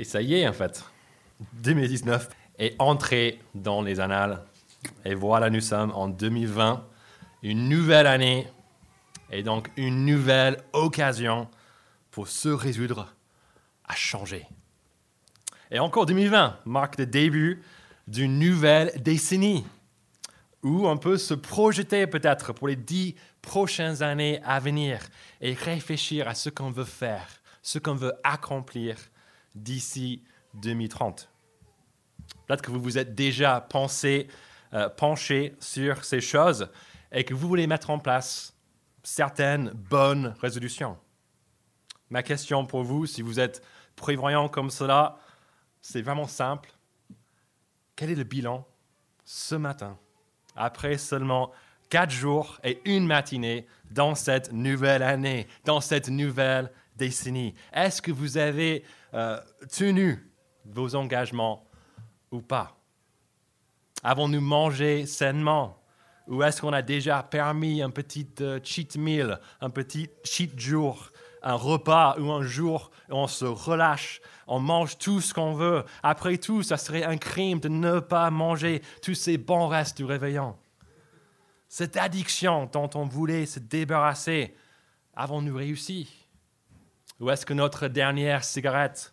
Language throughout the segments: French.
Et ça y est, en fait. 2019 est entré dans les annales. Et voilà, nous sommes en 2020, une nouvelle année et donc une nouvelle occasion pour se résoudre à changer. Et encore 2020 marque le début d'une nouvelle décennie où on peut se projeter peut-être pour les dix prochaines années à venir et réfléchir à ce qu'on veut faire, ce qu'on veut accomplir d'ici 2030. Peut-être que vous vous êtes déjà pensé, euh, penché sur ces choses et que vous voulez mettre en place certaines bonnes résolutions. Ma question pour vous, si vous êtes prévoyant comme cela, c'est vraiment simple. Quel est le bilan ce matin, après seulement quatre jours et une matinée dans cette nouvelle année, dans cette nouvelle décennie? Est-ce que vous avez euh, tenu vos engagements ou pas? Avons-nous mangé sainement? Ou est-ce qu'on a déjà permis un petit euh, cheat meal, un petit cheat jour, un repas ou un jour on se relâche, on mange tout ce qu'on veut? Après tout, ça serait un crime de ne pas manger tous ces bons restes du réveillon. Cette addiction dont on voulait se débarrasser, avons-nous réussi? Ou est-ce que notre dernière cigarette,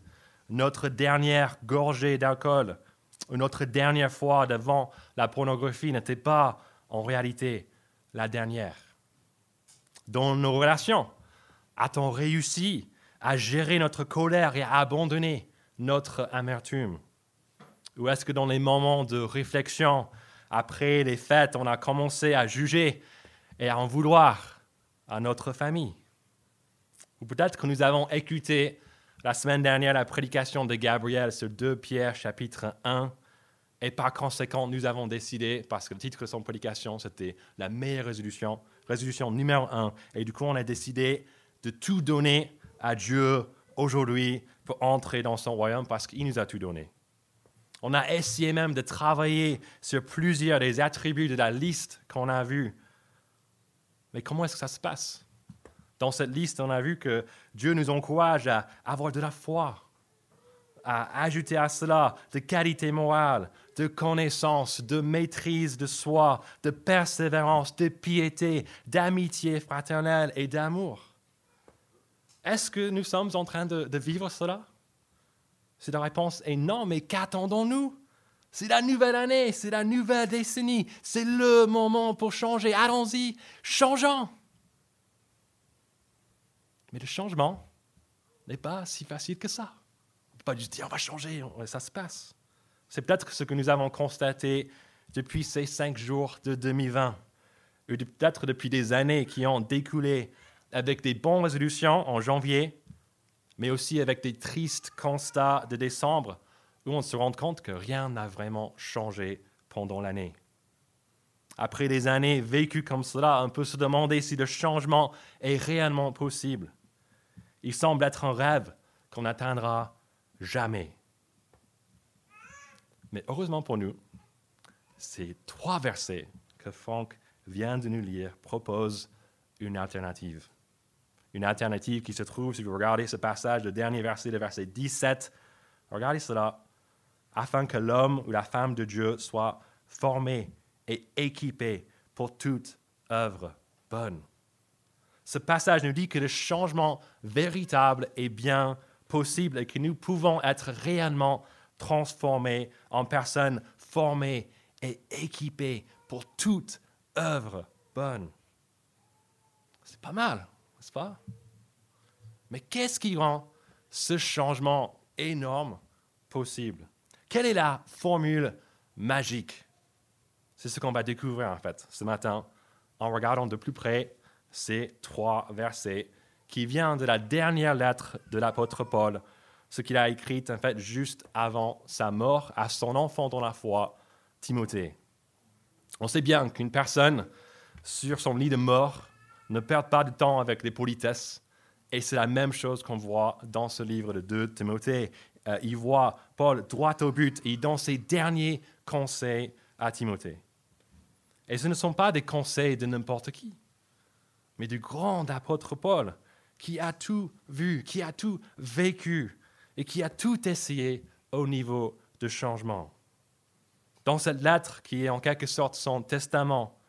notre dernière gorgée d'alcool, ou notre dernière fois devant la pornographie n'était pas en réalité la dernière? Dans nos relations, a-t-on réussi à gérer notre colère et à abandonner notre amertume? Ou est-ce que dans les moments de réflexion, après les fêtes, on a commencé à juger et à en vouloir à notre famille? Ou peut-être que nous avons écouté la semaine dernière la prédication de Gabriel sur 2 Pierre chapitre 1. Et par conséquent, nous avons décidé, parce que le titre de son prédication, c'était la meilleure résolution, résolution numéro 1. Et du coup, on a décidé de tout donner à Dieu aujourd'hui pour entrer dans son royaume parce qu'il nous a tout donné. On a essayé même de travailler sur plusieurs des attributs de la liste qu'on a vue. Mais comment est-ce que ça se passe? Dans cette liste, on a vu que Dieu nous encourage à avoir de la foi, à ajouter à cela de qualité morale, de connaissance, de maîtrise de soi, de persévérance, de piété, d'amitié fraternelle et d'amour. Est-ce que nous sommes en train de, de vivre cela? Si la réponse est non, mais qu'attendons-nous? C'est la nouvelle année, c'est la nouvelle décennie, c'est le moment pour changer. Allons-y, changeons. Mais le changement n'est pas si facile que ça. On ne peut pas juste dire on va changer, ça se passe. C'est peut-être ce que nous avons constaté depuis ces cinq jours de 2020, ou peut-être depuis des années qui ont découlé avec des bonnes résolutions en janvier, mais aussi avec des tristes constats de décembre, où on se rend compte que rien n'a vraiment changé pendant l'année. Après des années vécues comme cela, on peut se demander si le changement est réellement possible. Il semble être un rêve qu'on n'atteindra jamais. Mais heureusement pour nous, ces trois versets que Franck vient de nous lire proposent une alternative. Une alternative qui se trouve, si vous regardez ce passage, le dernier verset, le verset 17, regardez cela, afin que l'homme ou la femme de Dieu soit formé et équipé pour toute œuvre bonne ce passage nous dit que le changement véritable est bien possible et que nous pouvons être réellement transformés en personnes formées et équipées pour toute œuvre bonne. C'est pas mal, n'est-ce pas? Mais qu'est-ce qui rend ce changement énorme possible? Quelle est la formule magique? C'est ce qu'on va découvrir en fait ce matin en regardant de plus près ces trois versets qui viennent de la dernière lettre de l'apôtre Paul, ce qu'il a écrit en fait juste avant sa mort à son enfant dans la foi, Timothée. On sait bien qu'une personne sur son lit de mort ne perd pas de temps avec les politesses, et c'est la même chose qu'on voit dans ce livre de 2 Timothée. Euh, il voit Paul droit au but et dans ses derniers conseils à Timothée. Et ce ne sont pas des conseils de n'importe qui mais du grand apôtre Paul, qui a tout vu, qui a tout vécu, et qui a tout essayé au niveau de changement. Dans cette lettre, qui est en quelque sorte son testament,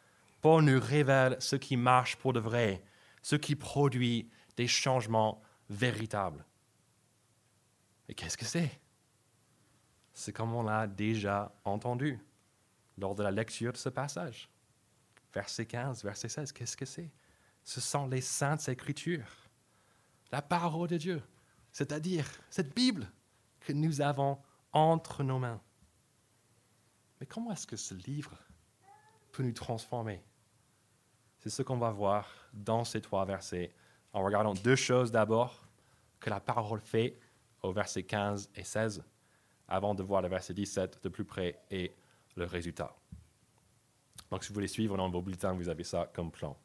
Paul nous révèle ce qui marche pour de vrai, ce qui produit des changements véritables. Et qu'est-ce que c'est? C'est comme on l'a déjà entendu lors de la lecture de ce passage. Verset 15, verset 16, qu'est-ce que c'est? Ce sont les saintes écritures, la parole de Dieu, c'est-à-dire cette Bible que nous avons entre nos mains. Mais comment est-ce que ce livre peut nous transformer? C'est ce qu'on va voir dans ces trois versets en regardant deux choses d'abord que la parole fait au verset 15 et 16 avant de voir le verset 17 de plus près et le résultat. Donc, si vous voulez suivre dans vos bulletins, vous avez ça comme plan.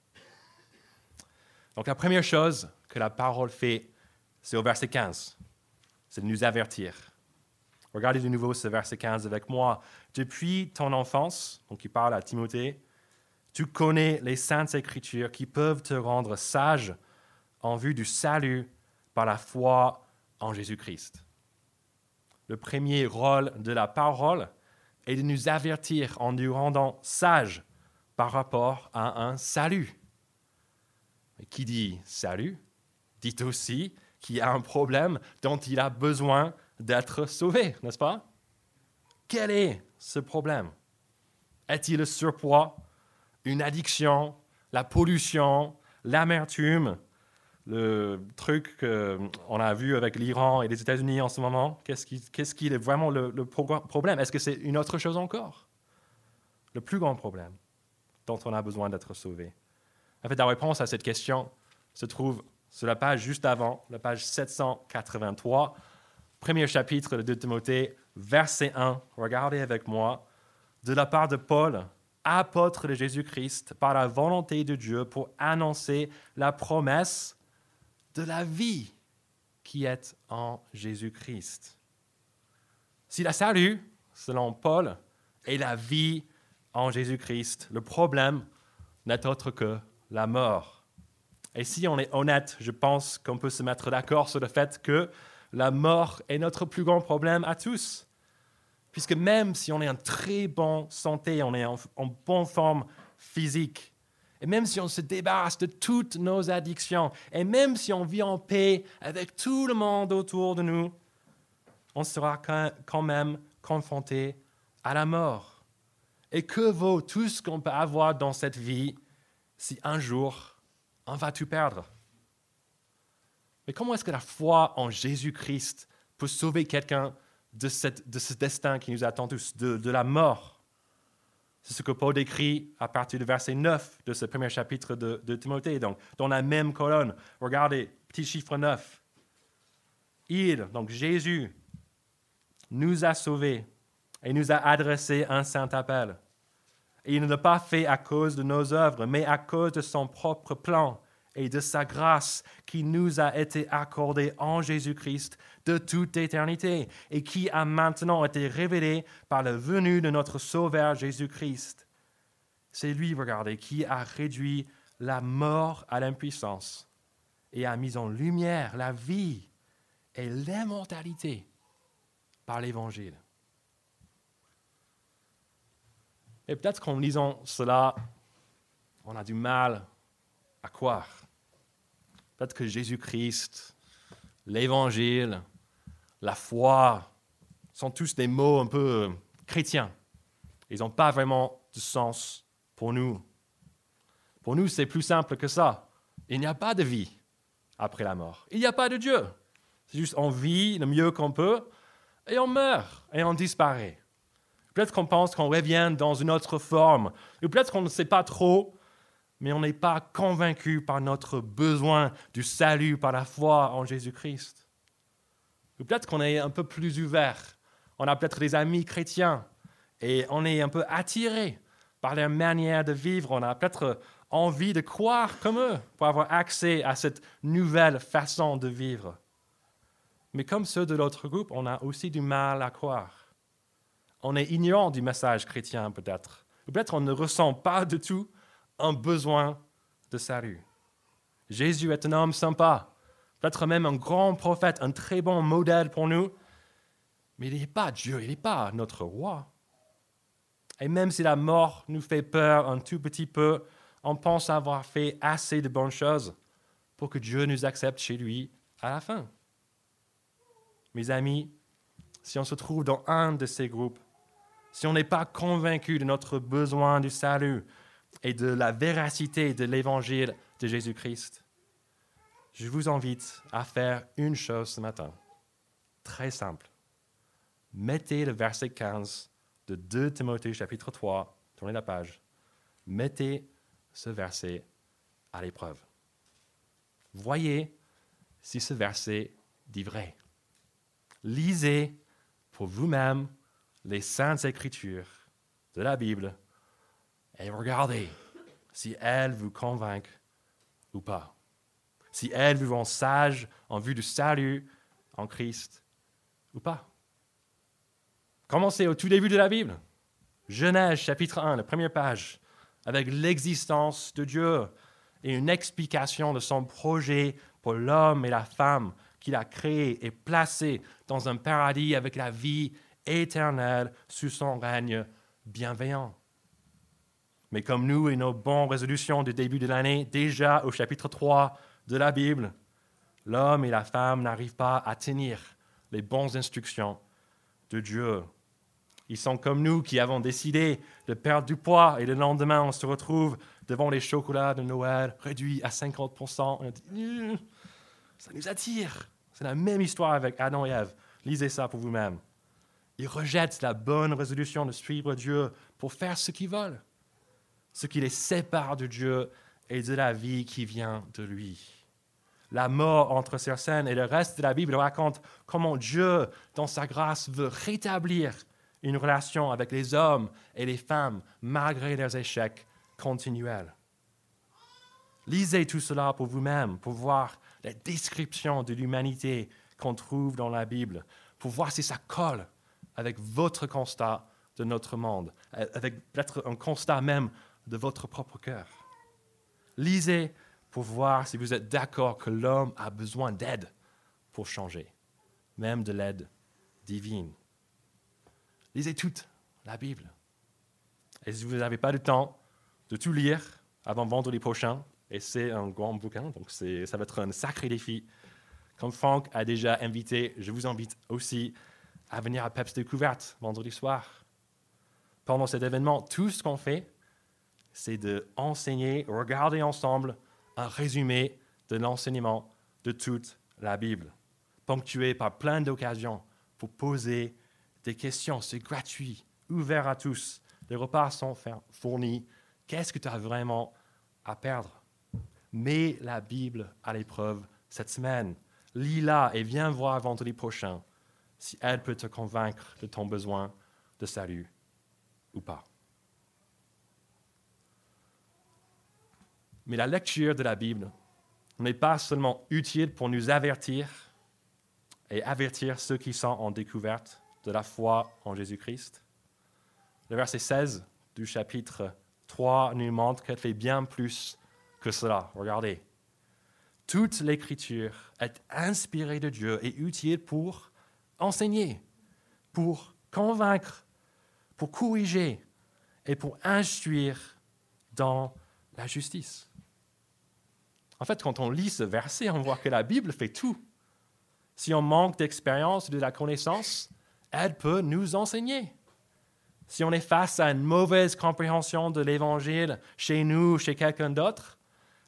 Donc, la première chose que la parole fait, c'est au verset 15. C'est de nous avertir. Regardez de nouveau ce verset 15 avec moi. Depuis ton enfance, donc il parle à Timothée, tu connais les saintes écritures qui peuvent te rendre sage en vue du salut par la foi en Jésus-Christ. Le premier rôle de la parole est de nous avertir en nous rendant sages par rapport à un salut. Qui dit salut dit aussi qu'il y a un problème dont il a besoin d'être sauvé, n'est-ce pas? Quel est ce problème? Est-il le surpoids, une addiction, la pollution, l'amertume, le truc qu'on a vu avec l'Iran et les États-Unis en ce moment Qu'est-ce qui, est vraiment le, le problème? Est-ce que c'est une autre chose encore? Le plus grand problème dont on a besoin d'être sauvé. En fait, la réponse à cette question se trouve sur la page juste avant, la page 783 premier chapitre de 2 Timothée, verset 1. Regardez avec moi. De la part de Paul, apôtre de Jésus-Christ, par la volonté de Dieu, pour annoncer la promesse de la vie qui est en Jésus-Christ. Si la salut, selon Paul, est la vie en Jésus-Christ, le problème n'est autre que la mort. Et si on est honnête, je pense qu'on peut se mettre d'accord sur le fait que la mort est notre plus grand problème à tous. Puisque même si on est en très bonne santé, on est en, bonne forme physique, et même si on se débarrasse de toutes nos addictions, et même si on vit en paix avec tout le monde autour de nous, on sera quand même confronté à la mort. Et que vaut tout ce qu'on peut avoir dans cette vie si un jour on va tout perdre mais comment est-ce que la foi en Jésus-Christ peut sauver quelqu'un de, ce destin qui nous attend tous, de, la mort? C'est ce que Paul décrit à partir du verset 9 de ce premier chapitre de, de Timothée, donc dans la même colonne. Regardez, petit chiffre 9. Il, donc Jésus, nous a sauvés et nous a adressé un saint appel. Et il ne l'a pas fait à cause de nos œuvres, mais à cause de son propre plan et de sa grâce qui nous a été accordée en Jésus-Christ de toute éternité et qui a maintenant été révélée par la venue de notre Sauveur Jésus-Christ. C'est lui, regardez, qui a réduit la mort à l'impuissance et a mis en lumière la vie et l'immortalité par l'Évangile. Et peut-être qu'en lisant cela, on a du mal à croire. Peut-être que Jésus-Christ, l'Évangile, la foi sont tous des mots un peu chrétiens. Ils n'ont pas vraiment de sens pour nous. Pour nous, c'est plus simple que ça. Il n'y a pas de vie après la mort. Il n'y a pas de Dieu. C'est juste on vit le mieux qu'on peut et on meurt et on disparaît. Peut-être qu'on pense qu'on revient dans une autre forme. Ou peut-être qu'on ne sait pas trop mais on n'est pas convaincu par notre besoin du salut par la foi en Jésus-Christ. Ou peut-être qu'on est un peu plus ouvert. On a peut-être des amis chrétiens et on est un peu attiré par leur manière de vivre. On a peut-être envie de croire comme eux pour avoir accès à cette nouvelle façon de vivre. Mais comme ceux de l'autre groupe, on a aussi du mal à croire. On est ignorant du message chrétien peut-être. Peut-être on ne ressent pas du tout un besoin de salut. Jésus est un homme sympa, peut-être même un grand prophète, un très bon modèle pour nous, mais il n'est pas Dieu, il n'est pas notre roi. Et même si la mort nous fait peur un tout petit peu, on pense avoir fait assez de bonnes choses pour que Dieu nous accepte chez lui à la fin. Mes amis, si on se trouve dans un de ces groupes, si on n'est pas convaincu de notre besoin du salut et de la véracité de l'évangile de Jésus-Christ, je vous invite à faire une chose ce matin, très simple. Mettez le verset 15 de 2 Timothée chapitre 3, tournez la page, mettez ce verset à l'épreuve. Voyez si ce verset dit vrai. Lisez pour vous-même les saintes écritures de la Bible et regardez si elles vous convainquent ou pas. Si elles vous rendent sages en vue du salut en Christ ou pas. Commencez au tout début de la Bible. Genèse chapitre 1, la première page, avec l'existence de Dieu et une explication de son projet pour l'homme et la femme qu'il a créé et placé dans un paradis avec la vie éternelle sous son règne bienveillant. Mais comme nous et nos bonnes résolutions du début de l'année, déjà au chapitre 3 de la Bible, l'homme et la femme n'arrivent pas à tenir les bonnes instructions de Dieu. Ils sont comme nous qui avons décidé de perdre du poids et le lendemain on se retrouve devant les chocolats de Noël réduits à 50%. On dit, ça nous attire. C'est la même histoire avec Adam et Ève. Lisez ça pour vous-même. Ils rejettent la bonne résolution de suivre Dieu pour faire ce qu'ils veulent, ce qui les sépare de Dieu et de la vie qui vient de lui. La mort entre ces scènes et le reste de la Bible raconte comment Dieu, dans sa grâce, veut rétablir une relation avec les hommes et les femmes malgré leurs échecs continuels. Lisez tout cela pour vous-même, pour voir la description de l'humanité qu'on trouve dans la Bible, pour voir si ça colle avec votre constat de notre monde, avec peut-être un constat même de votre propre cœur. Lisez pour voir si vous êtes d'accord que l'homme a besoin d'aide pour changer, même de l'aide divine. Lisez toute la Bible. Et si vous n'avez pas le temps de tout lire avant vendredi prochain, et c'est un grand bouquin, donc ça va être un sacré défi. Comme Franck a déjà invité, je vous invite aussi à venir à PEPS Découverte vendredi soir. Pendant cet événement, tout ce qu'on fait, c'est d'enseigner, regarder ensemble un résumé de l'enseignement de toute la Bible, ponctué par plein d'occasions pour poser des questions. C'est gratuit, ouvert à tous. Les repas sont fournis. Qu'est-ce que tu as vraiment à perdre? Mets la Bible à l'épreuve cette semaine. Lis-la et viens voir vendredi prochain si elle peut te convaincre de ton besoin de salut ou pas. Mais la lecture de la Bible n'est pas seulement utile pour nous avertir et avertir ceux qui sont en découverte de la foi en Jésus-Christ. Le verset 16 du chapitre 3 nous montre qu'elle fait bien plus que cela. Regardez. Toute l'écriture est inspirée de Dieu et utile pour enseigner, pour convaincre, pour corriger et pour instruire dans la justice. En fait, quand on lit ce verset, on voit que la Bible fait tout. Si on manque d'expérience, de la connaissance, elle peut nous enseigner. Si on est face à une mauvaise compréhension de l'Évangile chez nous, chez quelqu'un d'autre,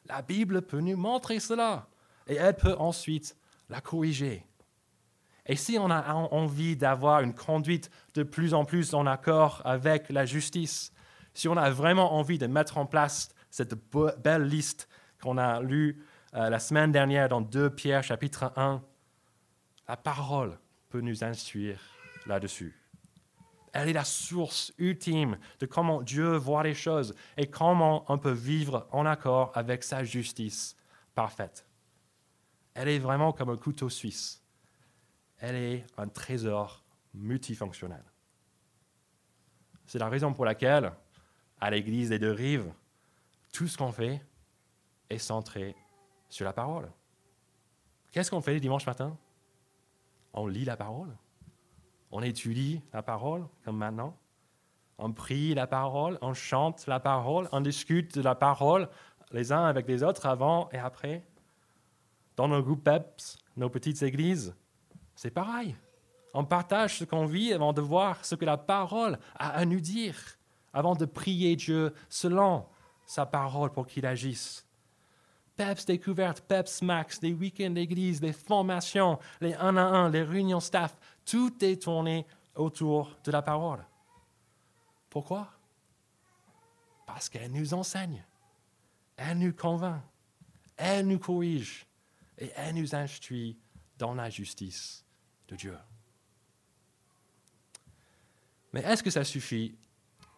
la Bible peut nous montrer cela et elle peut ensuite la corriger. Et si on a envie d'avoir une conduite de plus en plus en accord avec la justice, si on a vraiment envie de mettre en place cette belle liste qu'on a lue euh, la semaine dernière dans 2 Pierre chapitre 1, la parole peut nous instruire là-dessus. Elle est la source ultime de comment Dieu voit les choses et comment on peut vivre en accord avec sa justice parfaite. Elle est vraiment comme un couteau suisse. Elle est un trésor multifonctionnel. C'est la raison pour laquelle, à l'Église des deux rives, tout ce qu'on fait est centré sur la parole. Qu'est-ce qu'on fait le dimanche matin? On lit la parole. On étudie la parole, comme maintenant. On prie la parole, on chante la parole, on discute de la parole les uns avec les autres avant et après. Dans nos groupes PEPS, nos petites églises, c'est pareil. On partage ce qu'on vit avant de voir ce que la parole a à nous dire, avant de prier Dieu selon sa parole pour qu'il agisse. PEPS découverte, PEPS Max, les week-ends d'église, les formations, les un à un, les réunions staff, tout est tourné autour de la parole. Pourquoi? Parce qu'elle nous enseigne, elle nous convainc, elle nous corrige et elle nous instruit dans la justice de Dieu. Mais est-ce que ça suffit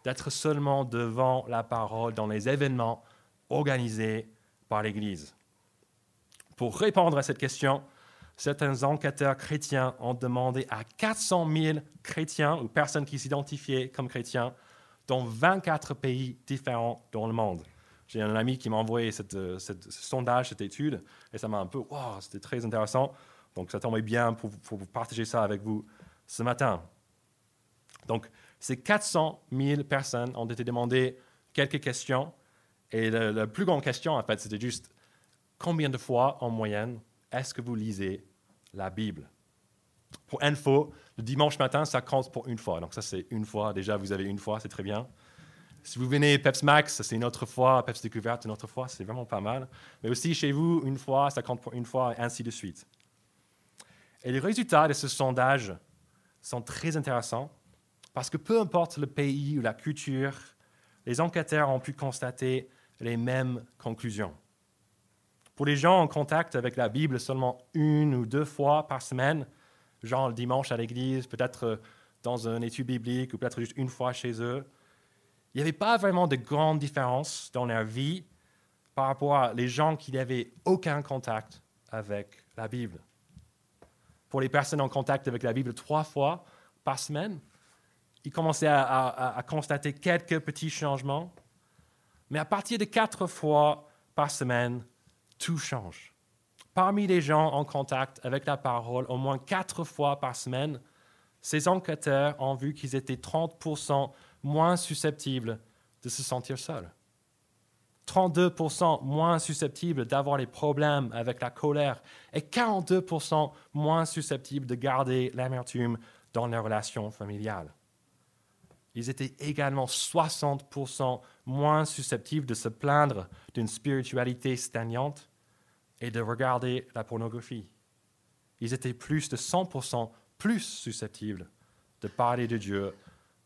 d'être seulement devant la parole dans les événements organisés par l'Église? Pour répondre à cette question, certains enquêteurs chrétiens ont demandé à 400 000 chrétiens ou personnes qui s'identifiaient comme chrétiens dans 24 pays différents dans le monde. J'ai un ami qui m'a envoyé cette, ce sondage, cette étude, et ça m'a un peu, wow, c'était très intéressant. Donc ça tombait bien pour, pour, partager ça avec vous ce matin. Donc ces 400 000 personnes ont été demandées quelques questions, et la plus grande question, en fait, c'était juste combien de fois en moyenne est-ce que vous lisez la Bible? Pour info, le dimanche matin, ça compte pour une fois. Donc ça, c'est une fois. Déjà, vous avez une fois, c'est très bien. Si vous venez Peps Max, c'est une autre fois. Peps Découverte, une autre fois. C'est vraiment pas mal. Mais aussi, chez vous, une fois, ça compte pour une fois, et ainsi de suite. Et les résultats de ce sondage sont très intéressants parce que peu importe le pays ou la culture, les enquêteurs ont pu constater les mêmes conclusions. Pour les gens en contact avec la Bible seulement une ou deux fois par semaine, genre le dimanche à l'église, peut-être euh, dans une étude biblique ou peut-être juste une fois chez eux, il n'y avait pas vraiment de grande différence dans leur vie par rapport à les gens qui n'avaient aucun contact avec la Bible. Pour les personnes en contact avec la Bible trois fois par semaine, ils commençaient à, constater quelques petits changements, mais à partir de quatre fois par semaine, tout change. Parmi les gens en contact avec la parole, au moins quatre fois par semaine, ces enquêteurs ont vu qu'ils étaient 30% moins susceptibles de se sentir seuls. 32% moins susceptibles d'avoir les problèmes avec la colère et 42% moins susceptibles de garder l'amertume dans les relations familiales. Ils étaient également 60% moins susceptibles de se plaindre d'une spiritualité stagnante et de regarder la pornographie. Ils étaient plus de 100% plus susceptibles de parler de Dieu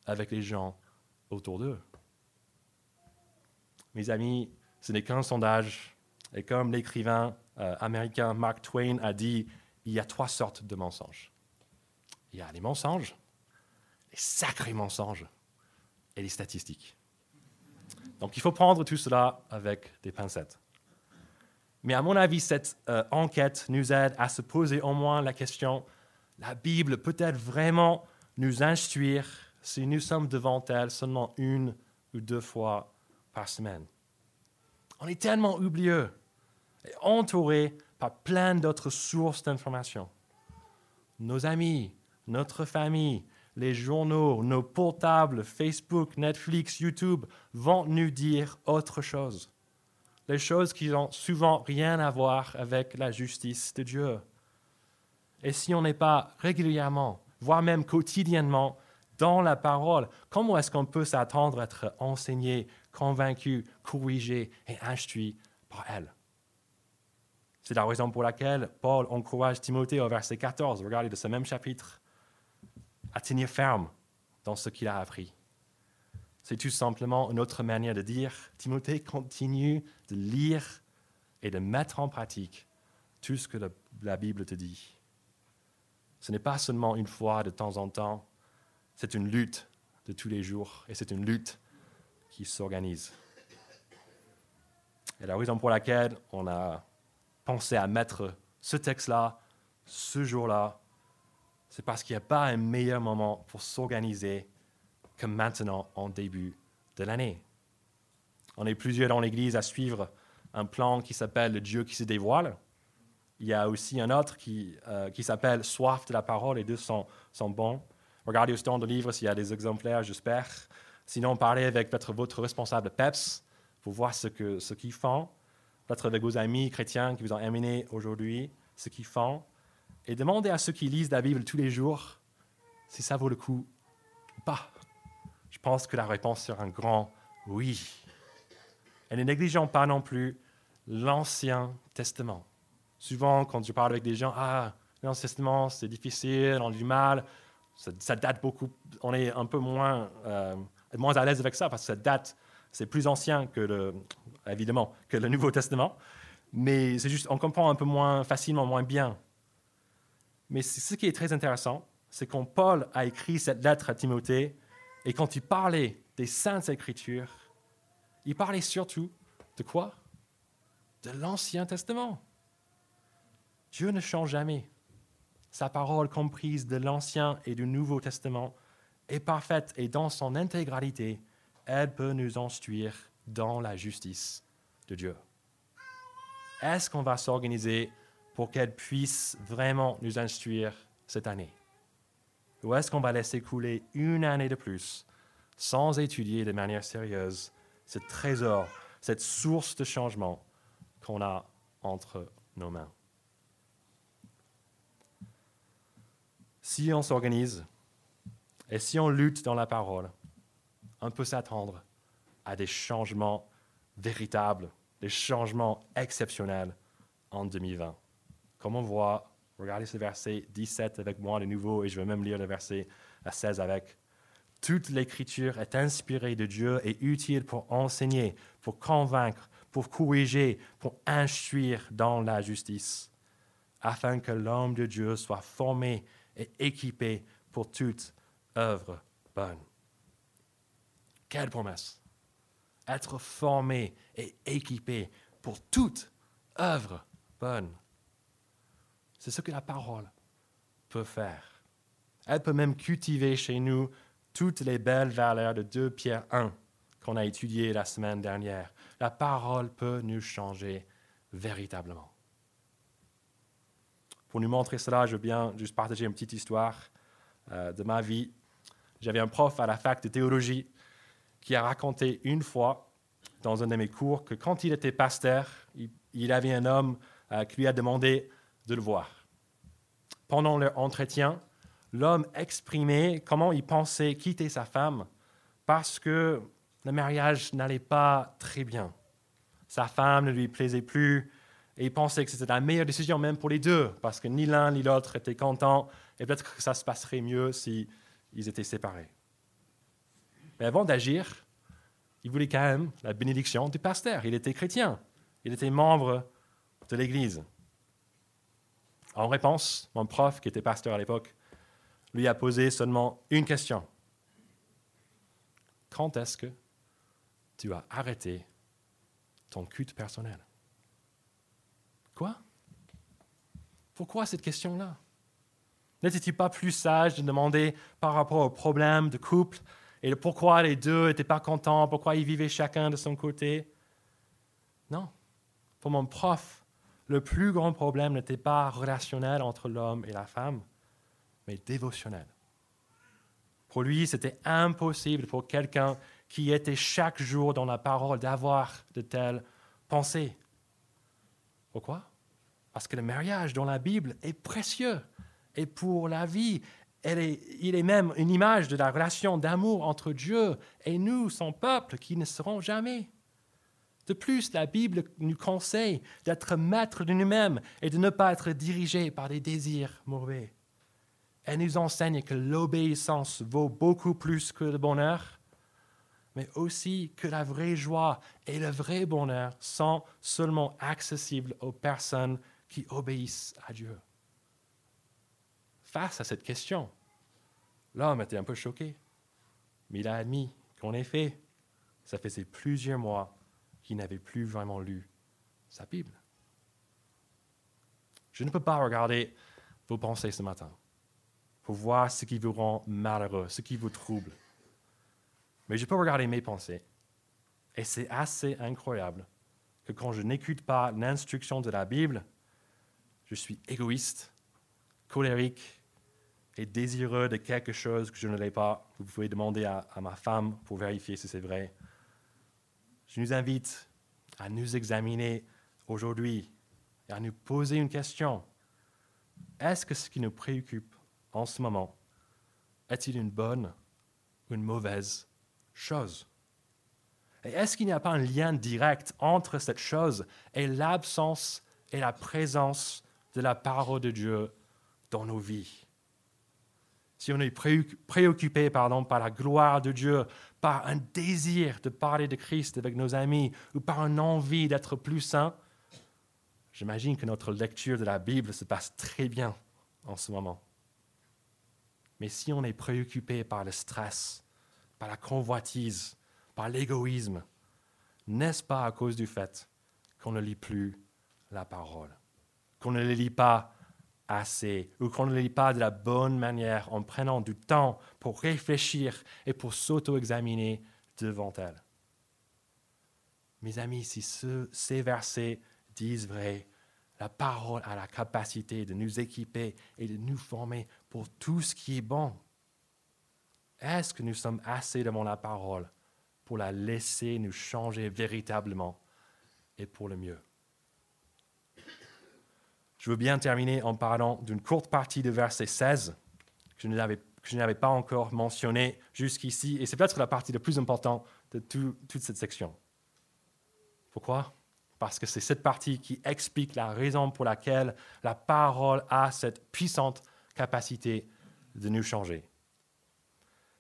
avec les gens autour d'eux. Mes amis, ce n'est qu'un sondage. Et comme l'écrivain euh, américain Mark Twain a dit, il y a trois sortes de mensonges. Il y a les mensonges, les sacrés mensonges et les statistiques. Donc il faut prendre tout cela avec des pincettes. Mais à mon avis, cette euh, enquête nous aide à se poser au moins la question, la Bible peut-elle vraiment nous instruire si nous sommes devant elle seulement une ou deux fois par semaine On est tellement oublieux et entouré par plein d'autres sources d'informations. Nos amis, notre famille, les journaux, nos portables, Facebook, Netflix, YouTube vont nous dire autre chose. Les choses qui n'ont souvent rien à voir avec la justice de Dieu. Et si on n'est pas régulièrement, voire même quotidiennement, dans la parole, comment est-ce qu'on peut s'attendre à être enseigné, convaincu, corrigé et instruit par elle C'est la raison pour laquelle Paul encourage Timothée au verset 14, regardez de ce même chapitre à tenir ferme dans ce qu'il a appris. C'est tout simplement une autre manière de dire, Timothée continue de lire et de mettre en pratique tout ce que la Bible te dit. Ce n'est pas seulement une fois de temps en temps, c'est une lutte de tous les jours et c'est une lutte qui s'organise. Et la raison pour laquelle on a pensé à mettre ce texte-là, ce jour-là, c'est parce qu'il n'y a pas un meilleur moment pour s'organiser que maintenant en début de l'année. On est plusieurs dans l'Église à suivre un plan qui s'appelle le Dieu qui se dévoile. Il y a aussi un autre qui, euh, qui s'appelle Soif de la parole. Les deux sont, sont bons. Regardez au stand de livres s'il y a des exemplaires, j'espère. Sinon, parlez avec peut-être votre responsable PEPS pour voir ce qu'ils ce qu'ils font. Peut-être avec vos amis chrétiens qui vous ont amené aujourd'hui, ce qu'ils font. Et demandez à ceux qui lisent la Bible tous les jours si ça vaut le coup ou pas. Je pense que la réponse sera un grand oui. Et ne négligeons pas non plus l'Ancien Testament. Souvent, quand je parle avec des gens, ah, l'Ancien Testament, c'est difficile, on a du mal, ça, date beaucoup, on est un peu moins, euh, moins à l'aise avec ça parce que ça date, c'est plus ancien que le, évidemment, que le Nouveau Testament, mais c'est juste, on comprend un peu moins facilement, moins bien. Mais ce qui est très intéressant, c'est quand Paul a écrit cette lettre à Timothée, et quand il parlait des Saintes Écritures, il parlait surtout de quoi? De l'Ancien Testament. Dieu ne change jamais. Sa parole comprise de l'Ancien et du Nouveau Testament est parfaite et dans son intégralité, elle peut nous instruire dans la justice de Dieu. Est-ce qu'on va s'organiser pour qu'elle puisse vraiment nous instruire cette année? Ou est-ce qu'on va laisser couler une année de plus sans étudier de manière sérieuse ce trésor, cette source de changement qu'on a entre nos mains? Si on s'organise et si on lutte dans la parole, on peut s'attendre à des changements véritables, des changements exceptionnels en 2020. Comme on voit, regardez ce verset 17 avec moi de nouveau et je vais même lire le verset 16 avec. Toute l'écriture est inspirée de Dieu et utile pour enseigner, pour convaincre, pour corriger, pour instruire dans la justice, afin que l'homme de Dieu soit formé et équipé pour toute œuvre bonne. Quelle promesse! Être formé et équipé pour toute œuvre bonne. C'est ce que la parole peut faire. Elle peut même cultiver chez nous toutes les belles valeurs de 2 Pierre 1 qu'on a étudiées la semaine dernière. La parole peut nous changer véritablement. Pour nous montrer cela, je veux bien juste partager une petite histoire euh, de ma vie. J'avais un prof à la fac de théologie qui a raconté une fois dans un de mes cours que quand il était pasteur, il, avait un homme euh, qui lui a demandé de le voir. Pendant leur entretien, l'homme exprimait comment il pensait quitter sa femme parce que le mariage n'allait pas très bien. Sa femme ne lui plaisait plus, et il pensait que c'était la meilleure décision même pour les deux, parce que ni l'un ni l'autre étaient contents, et peut-être que ça se passerait mieux s'ils étaient séparés. Mais avant d'agir, il voulait quand même la bénédiction du pasteur. Il était chrétien, il était membre de l'Église. En réponse, mon prof, qui était pasteur à l'époque, lui a posé seulement une question. Quand est-ce que tu as arrêté ton culte personnel? Quoi? Pourquoi cette question-là? N'était-il pas plus sage de demander par rapport au problème de couple et de pourquoi les deux n'étaient pas contents, pourquoi ils vivaient chacun de son côté? Non. Pour mon prof, le plus grand problème n'était pas relationnel entre l'homme et la femme, mais dévotionnel. Pour lui, c'était impossible pour quelqu'un qui était chaque jour dans la parole d'avoir de telles pensées. Pourquoi? Parce que le mariage dans la Bible est précieux. Et pour la vie, il est même une image de la relation d'amour entre Dieu et nous, son peuple, qui ne seront jamais. De plus, la Bible nous conseille d'être maître de nous-mêmes et de ne pas être dirigés par des désirs mauvais. Elle nous enseigne que l'obéissance vaut beaucoup plus que le bonheur mais aussi que la vraie joie et le vrai bonheur sont seulement accessibles aux personnes qui obéissent à Dieu. Face à cette question, l'homme était un peu choqué, mais il a admis qu'en effet, ça faisait plusieurs mois qu'il n'avait plus vraiment lu sa Bible. Je ne peux pas regarder vos pensées ce matin pour voir ce qui vous rend malheureux, ce qui vous trouble. Mais je peux regarder mes pensées. Et c'est assez incroyable que quand je n'écoute pas l'instruction de la Bible, je suis égoïste, colérique et désireux de quelque chose que je ne l'ai pas, vous pouvez demander à, ma femme pour vérifier si c'est vrai. Je nous invite à nous examiner aujourd'hui et à nous poser une question. Est-ce que ce qui nous préoccupe en ce moment est-il une bonne ou une mauvaise chose? Et est-ce qu'il n'y a pas un lien direct entre cette chose et l'absence et la présence de la parole de Dieu dans nos vies? Si on est préoccupé pardon, par la gloire de Dieu, par un désir de parler de Christ avec nos amis ou par une envie d'être plus saint, j'imagine que notre lecture de la Bible se passe très bien en ce moment. Mais si on est préoccupé par le stress, par la convoitise, par l'égoïsme, n'est-ce pas à cause du fait qu'on ne lit plus la parole, qu'on ne les lit pas assez, ou qu'on ne le lit pas de la bonne manière en prenant du temps pour réfléchir et pour s'auto-examiner devant elle. Mes amis, si ces versets disent vrai, la parole a la capacité de nous équiper et de nous former pour tout ce qui est bon. Est-ce que nous sommes assez devant la parole pour la laisser nous changer véritablement et pour le mieux? Je veux bien terminer en parlant d'une courte partie de verset 16 que je n'avais pas encore mentionné jusqu'ici, et c'est peut-être la partie la plus importante de toute cette section. Pourquoi? Parce que c'est cette partie qui explique la raison pour laquelle la parole a cette puissante capacité de nous changer.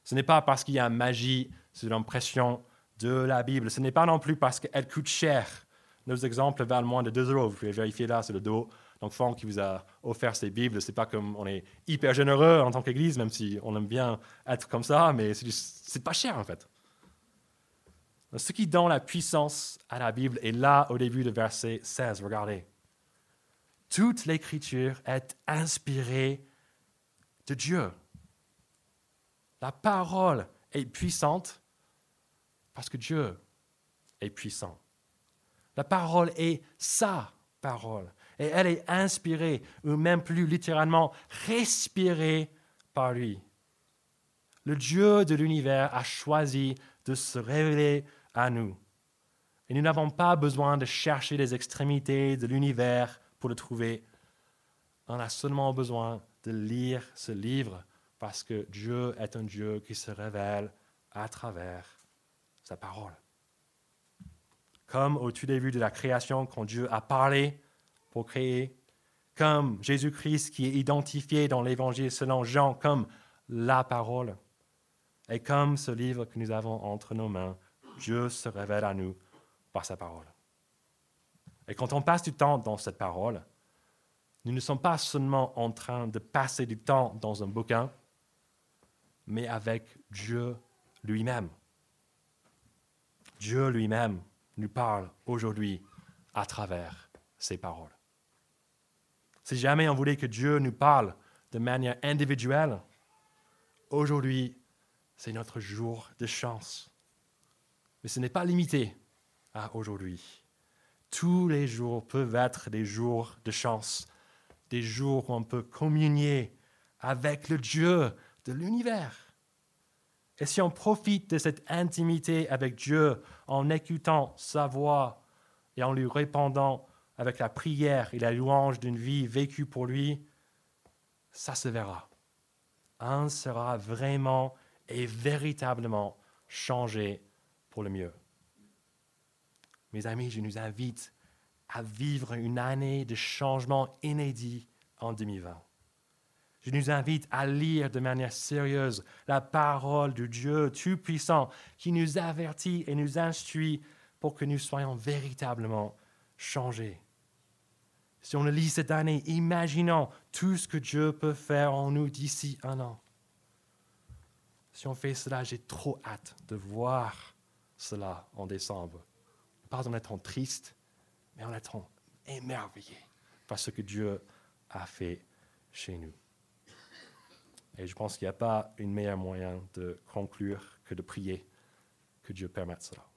Ce n'est pas parce qu'il y a magie sur l'impression de la Bible, ce n'est pas non plus parce qu'elle coûte cher. Nos exemples valent moins de 2 euros, vous pouvez vérifier là, c'est le dos. Donc, Franck qui vous a offert ces Bibles, c'est pas comme on est hyper généreux en tant qu'Église, même si on aime bien être comme ça, mais c'est pas cher en fait. Ce qui donne la puissance à la Bible est là au début du verset 16. Regardez. Toute l'écriture est inspirée de Dieu. La parole est puissante parce que Dieu est puissant. La parole est sa parole. Et elle est inspirée, ou même plus littéralement, respirée par lui. Le Dieu de l'univers a choisi de se révéler à nous. Et nous n'avons pas besoin de chercher les extrémités de l'univers pour le trouver. On a seulement besoin de lire ce livre parce que Dieu est un Dieu qui se révèle à travers sa parole. Comme au tout début de la création, quand Dieu a parlé pour créer, comme Jésus-Christ qui est identifié dans l'Évangile selon Jean comme la parole, et comme ce livre que nous avons entre nos mains, Dieu se révèle à nous par sa parole. Et quand on passe du temps dans cette parole, nous ne sommes pas seulement en train de passer du temps dans un bouquin, mais avec Dieu lui-même. Dieu lui-même nous parle aujourd'hui à travers ses paroles. Si jamais on voulait que Dieu nous parle de manière individuelle, aujourd'hui, c'est notre jour de chance. Mais ce n'est pas limité à aujourd'hui. Tous les jours peuvent être des jours de chance, des jours où on peut communier avec le Dieu de l'univers. Et si on profite de cette intimité avec Dieu en écoutant sa voix et en lui répondant avec la prière et la louange d'une vie vécue pour lui, ça se verra. Un sera vraiment et véritablement changé pour le mieux. Mes amis, je nous invite à vivre une année de changement inédit en 2020. Je nous invite à lire de manière sérieuse la parole de Dieu Tout-Puissant qui nous avertit et nous instruit pour que nous soyons véritablement changés. Si on le lit cette année, imaginons tout ce que Dieu peut faire en nous d'ici un an. Si on fait cela, j'ai trop hâte de voir cela en décembre. Pas en étant triste, mais en étant émerveillé par ce que Dieu a fait chez nous. Et je pense qu'il n'y a pas un meilleur moyen de conclure que de prier que Dieu permette cela.